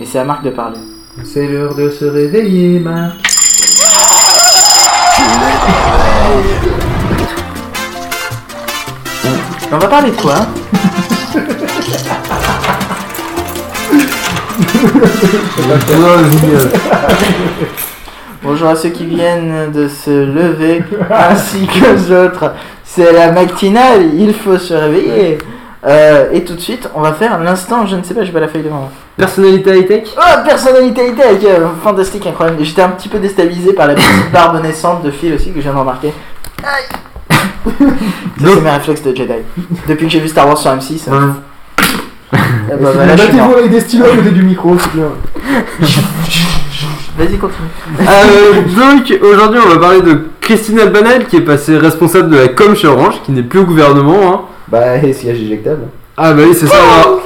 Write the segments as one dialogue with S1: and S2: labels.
S1: Et c'est à Marc de parler.
S2: C'est l'heure de se réveiller, Marc.
S1: On va parler de quoi hein Bonjour à ceux qui viennent de se lever ainsi qu'aux autres. C'est la matinale, il faut se réveiller. Euh, et tout de suite, on va faire l'instant, je ne sais pas, j'ai pas la feuille devant moi.
S3: Personnalité high-tech
S1: Oh, personnalité high-tech euh, Fantastique, incroyable. J'étais un petit peu déstabilisé par la petite barbe naissante de Phil aussi que je viens de remarquer. Aïe Ça, c'est mes réflexes de Jedi. Depuis que j'ai vu Star Wars sur M6. euh, eh ben, voilà, je suis mort.
S2: Battez-vous avec des stylos à côté du micro, c'est bien.
S1: Vas-y, continue.
S3: Euh, donc aujourd'hui on va parler de Christine Albanel qui est passée responsable de la com chez Orange, qui n'est plus au gouvernement. Hein.
S2: Bah, et siège éjectable.
S3: Ah bah oui c'est ça. alors.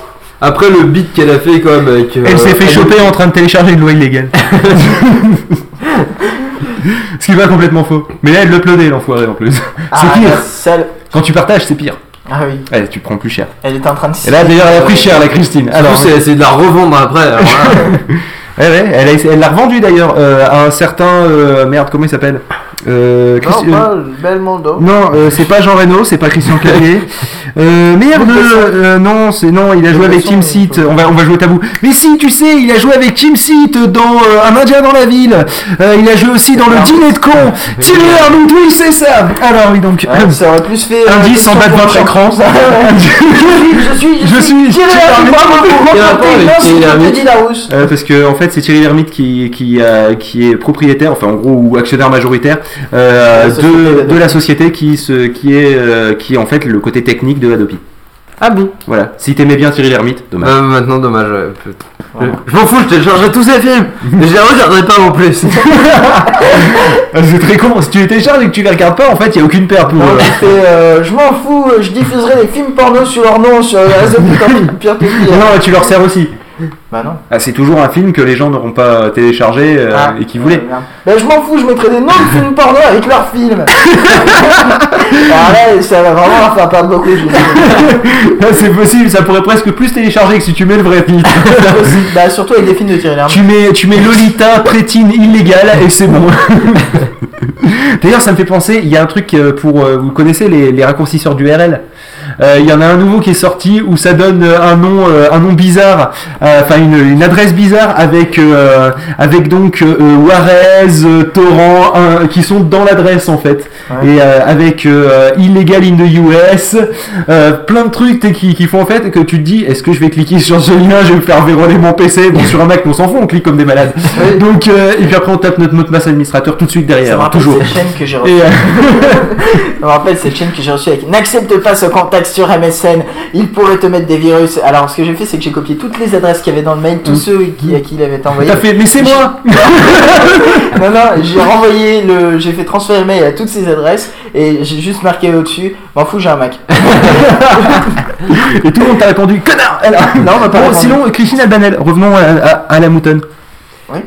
S3: Après le beat qu'elle a fait quand même avec... euh,
S4: Elle s'est fait choper en train de télécharger une loi illégale. Ce qui va complètement faux. Mais là, elle l'uploadait, l'enfoiré en plus.
S1: Ah,
S4: c'est pire. Quand tu partages, c'est pire.
S1: Ah oui,
S4: Ouais, tu prends plus cher.
S1: elle était en train de.
S4: Et là, d'ailleurs, elle a pris cher, la Christine.
S3: En
S4: Alors,
S3: plus c'est c'est de la revendre après. alors là.
S4: ouais, ouais, elle a- elle l'a revendu d'ailleurs euh, à un certain. euh, merde, comment il s'appelle? Euh,
S1: Non,
S4: euh,
S1: pas Belmondo.
S4: Non, euh, c'est pas Jean Reno, c'est pas Christian Clavier. Euh, merde, euh, non, c'est non, il a joué avec Team Seat. On va, on va jouer tabou. Mais si, tu sais, il a joué avec Team Seat dans euh, Un Indien dans la ville. Euh, il a joué aussi dans le dîner de con. Thierry Lhermitte, oui, c'est ça. Alors oui, donc.
S1: Ça aurait plus fait. euh,
S4: Indice en bas de votre écran.
S1: je suis,
S4: Je suis
S1: Thierry.
S4: Euh, parce que en fait c'est Thierry Lhermitte qui qui, euh, qui est propriétaire, enfin en gros ou actionnaire majoritaire euh, de, la société qui se qui est euh, qui est en fait le côté technique de Adopi.
S3: ah bon?
S4: Voilà. Si t'aimais bien Thierry Lhermitte, dommage.
S3: Bah maintenant dommage. ouais, peut- Je m'en fous, je téléchargerai tous ces films. Mais je les regarderai pas non plus.
S4: Ah, c'est très con. Si tu les télécharges et que tu les regardes pas, en fait il y a aucune perte pour.
S1: Non,
S4: euh,
S1: euh, je m'en fous, euh, je diffuserai des films porno sur leur nom sur les réseaux de pire que pire.
S4: Non, tu leur sers aussi.
S1: Bah non.
S4: Ah, c'est toujours un film que les gens n'auront pas téléchargé euh,
S1: Ah,
S4: et qui voulaient.
S1: merde. Bah je m'en fous, je mettrai des noms de films porno avec leurs films. Alors là, ça va vraiment leur faire perdre beaucoup.
S4: Ah, c'est possible, ça pourrait presque plus télécharger que si tu mets le vrai titre.
S1: bah surtout avec des films de Thierry Lhermitte.
S4: tu mets tu mets Lolita prétine illégale et c'est bon. D'ailleurs, ça me fait penser, il y a un truc euh, pour euh, vous connaissez les, les raccourcisseurs d'URL. Euh, Il y en a un nouveau qui est sorti où ça donne un nom, un nom bizarre, euh, enfin une, une adresse bizarre avec euh, avec donc euh, euh, Juarez, euh, Torrent, un- qui sont dans l'adresse en fait,
S1: Ouais.
S4: et euh, avec illegal in the US, plein de trucs qui, qui font en fait que tu te dis est-ce que je vais cliquer sur ce lien, je vais me faire verrouiller mon PC, bon sur un Mac on s'en fout, on clique comme des malades. Donc et puis après on tape notre mot de passe administrateur tout de suite
S1: Ça
S4: derrière,
S1: me
S4: hein, toujours.
S1: cette chaîne que j'ai reçue. Ça me rappelle cette chaîne que j'ai reçue avec N'accepte pas ce contact sur MSN, il pourrait te mettre des virus. Alors ce que j'ai fait, c'est que j'ai copié toutes les adresses qu'il y avait dans le mail, tous ceux qui, à qui il avait envoyé.
S4: T'as fait, mais c'est moi
S1: Non, non, j'ai renvoyé le. J'ai fait transférer le mail à toutes ces adresses et j'ai juste marqué au-dessus, m'en fous, j'ai un Mac.
S4: Et tout le monde t'a répondu, connard elle a-
S1: Non, on m'a pas
S4: Bon,
S1: répondu.
S4: sinon, Christine Albanel, revenons à, à- à la moutonne.
S1: Oui.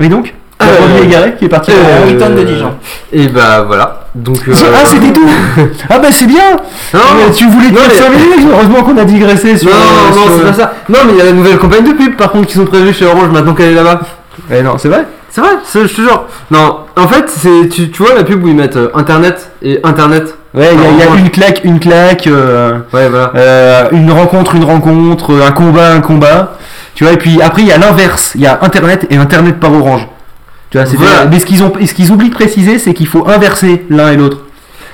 S4: Et donc
S3: Euh,
S4: premier égaré qui est parti.
S3: euh,
S1: Wheaton de Dijon.
S3: Et bah voilà. Donc. euh,
S4: Ah, c'était tout Ah, bah c'est bien
S3: Non,
S4: Mais Tu voulais
S3: non,
S4: dire
S3: mais-
S4: 5 minutes, heureusement qu'on a digressé sur.
S3: Non,
S4: euh,
S3: non, c'est pas ça. Non, mais il y a la nouvelle campagne de pub par contre qui sont prévues chez Orange maintenant qu'elle est là-bas.
S4: Eh non, c'est vrai
S3: C'est vrai, c'est- je te jure. Non, en fait, c'est tu, tu vois la pub où ils mettent euh, internet et internet?
S4: Ouais, il y a- y, une claque, une claque, euh,
S3: Ouais, voilà.
S4: euh, une rencontre, une rencontre, un combat, un combat. Tu vois, et puis après, il y a l'inverse. Il y a Internet et Internet par Orange. Tu vois, c'est
S3: Voilà.
S4: Mais ce qu'ils ont, ce qu'ils oublient de préciser, c'est qu'il faut inverser l'un et l'autre.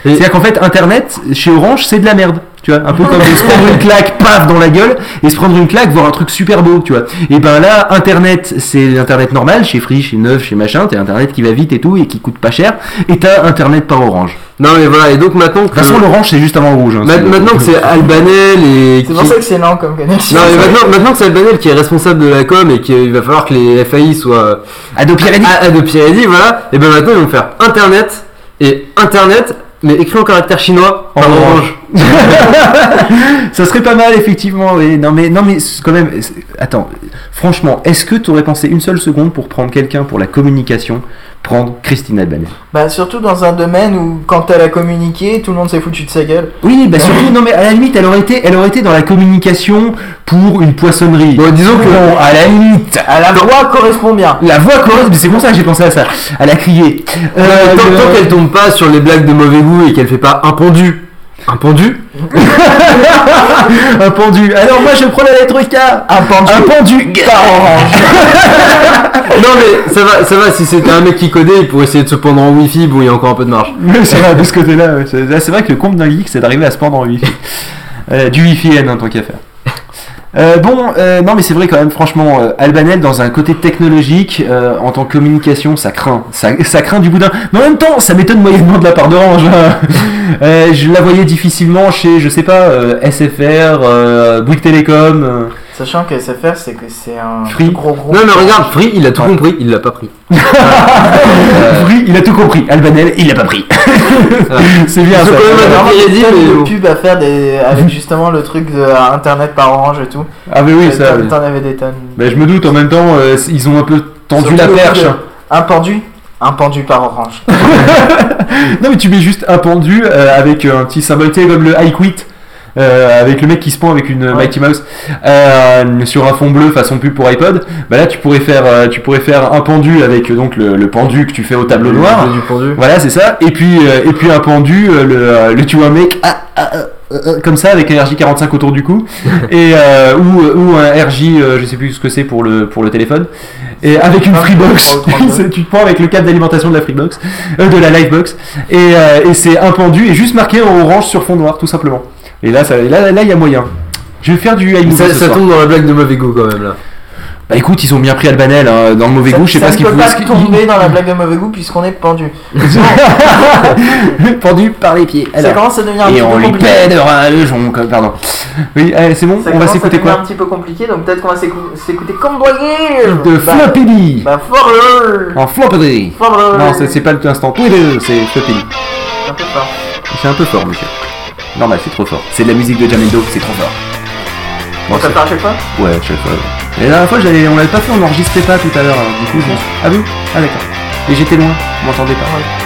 S4: C'est-à-dire qu'en fait, Internet, chez Orange, c'est de la merde. Tu vois, un peu comme se prendre une claque, paf, dans la gueule, et se prendre une claque, voir un truc super beau, tu vois. Et ben là, Internet, c'est Internet normal, chez Free, chez Neuf, chez machin, t'as Internet qui va vite et tout, et qui coûte pas cher, et t'as Internet par Orange.
S3: Non, mais voilà, et donc maintenant
S4: De
S3: que.
S4: toute façon, l'orange, c'est juste avant le rouge. hein,
S3: Ma-
S4: c'est-
S3: maintenant que c'est Albanel et.
S1: C'est pour
S3: qui-
S1: ça que c'est lent comme connexion.
S3: Non, mais maintenant, maintenant que c'est Albanel qui est responsable de la com et qu'il va falloir que les FAI soient à, à de Pirelli, voilà, et ben maintenant ils vont faire internet et internet, mais écrit en caractère chinois
S4: En orange. Ça serait pas mal, effectivement. oui. Non, mais, non, mais quand même. Attends, franchement, est-ce que tu aurais pensé une seule seconde pour prendre quelqu'un pour la communication, prendre Christine Albanese
S1: Bah, surtout dans un domaine où, quand elle a communiqué, tout le monde s'est foutu de sa gueule.
S4: Oui, bah surtout, non, mais à la limite, elle aurait été, elle aurait été dans la communication pour une poissonnerie.
S3: Bon, disons que.
S4: Bon, à la limite.
S1: À la voix correspond bien.
S4: La voix correspond, mais c'est pour ça que j'ai pensé à ça. Elle a crié. Euh,
S3: Euh, tant
S4: le-
S3: tant qu'elle tombe pas sur les blagues de mauvais goût et qu'elle fait pas un pendu. Un pendu
S4: un pendu. Alors moi je prends la lettre K.
S1: Un pendu.
S4: Un pendu.
S1: Par orange.
S3: Non mais ça va, ça va, si c'était un mec qui codait, il pourrait essayer de se pendre en wifi, bon il y a encore un peu de marge.
S4: Oui, c'est vrai, de ce côté-là. C'est vrai que le compte d'un geek, c'est d'arriver à se pendre en Wi-Fi. Euh, du Wi-Fi N, en tant qu'à faire. Euh, bon, euh, non mais c'est vrai quand même, franchement, euh, Albanel dans un côté technologique, euh, en tant que communication, ça craint, ça, craint du boudin. Mais en même temps, ça m'étonne moyennement de la part d'Orange. hein. Je la voyais difficilement chez, je sais pas, SFR, Bouygues Télécom. Euh.
S1: Sachant que SFR, c'est que c'est un
S4: Free.
S1: gros gros.
S3: Non mais regarde, Free il a tout compris, il l'a pas pris.
S4: Free, il a tout compris. Albanel, il l'a pas pris. c'est bien
S3: Ils ont quand même
S1: tonnes
S3: mais
S1: pubs à faire des... avec justement le truc de euh, internet par orange et tout.
S4: Ah mais oui, ça.
S1: T'en-
S4: oui.
S1: Avais des tonnes.
S4: Mais je me doute en même temps, euh, ils ont un peu tendu
S1: Surtout
S4: la perche.
S1: de Un pendu, un pendu par orange.
S4: Non mais tu mets juste un pendu euh, avec un petit symbole, comme le I quit. Euh, avec le mec qui se pend avec une
S1: Ouais.
S4: Mighty Mouse euh, sur un fond bleu façon pub pour iPod, bah là tu pourrais faire euh, tu pourrais faire un pendu avec donc le, le pendu que tu fais au tableau noir.
S3: Du pendu.
S4: Voilà c'est ça. Et puis et puis un pendu le, le tu vois mec ah, ah, ah, comme ça avec un RJ45 autour du cou et euh, ou, ou un RJ euh, je sais plus ce que c'est pour le pour le téléphone et avec une Freebox.
S1: 32.
S4: C'est- tu te prends avec le câble d'alimentation de la Freebox, euh, de la Livebox, et, et c'est un pendu et juste marqué en orange sur fond noir, tout simplement. Et là, ça, là, là, il y a moyen. Je vais faire du iMovie
S3: Ça, ça tombe dans la blague de mauvais goût quand même là.
S4: Bah écoute, ils ont bien pris Albanel hein, dans le mauvais
S1: Ça-
S4: goût. Je sais
S1: ça
S4: pas ce
S1: ne
S4: qu'ils
S1: peut
S4: foutent.
S1: pas
S4: ce qu'ils-
S1: tomber dans la blague de mauvais goût puisqu'on est pendu.
S4: pendu par les pieds.
S1: Ça commence à devenir un
S4: Et
S1: petit
S4: on
S1: peu
S4: lui
S1: compliqué.
S4: pèdera le jonc. Pardon. Oui, allez, c'est bon.
S1: Ça
S4: on va
S1: commence à
S4: s'écouter
S1: devenir un
S4: quoi
S1: petit peu compliqué, donc peut-être qu'on va s'écou- s'écouter comme.
S4: De
S1: Bah,
S4: Floppy.
S1: Bah, Forleur.
S4: En Floppy.
S1: Forleur.
S4: Non, c'est c'est pas l'instant Twitter, c'est Floppy.
S1: C'est un peu fort.
S4: C'est un peu fort, monsieur. Normal, c'est trop fort. C'est de la musique de Jamendo, c'est trop fort.
S1: On
S4: Bon, c'est-
S1: faire à chaque fois
S4: Ouais, chaque fois. Et la dernière fois, j'allais, on l'avait pas fait, on n'enregistrait pas tout à l'heure. hein. Du coup, je... ah oui, ah d'accord. Et j'étais loin, vous m'entendez pas.
S1: Ouais.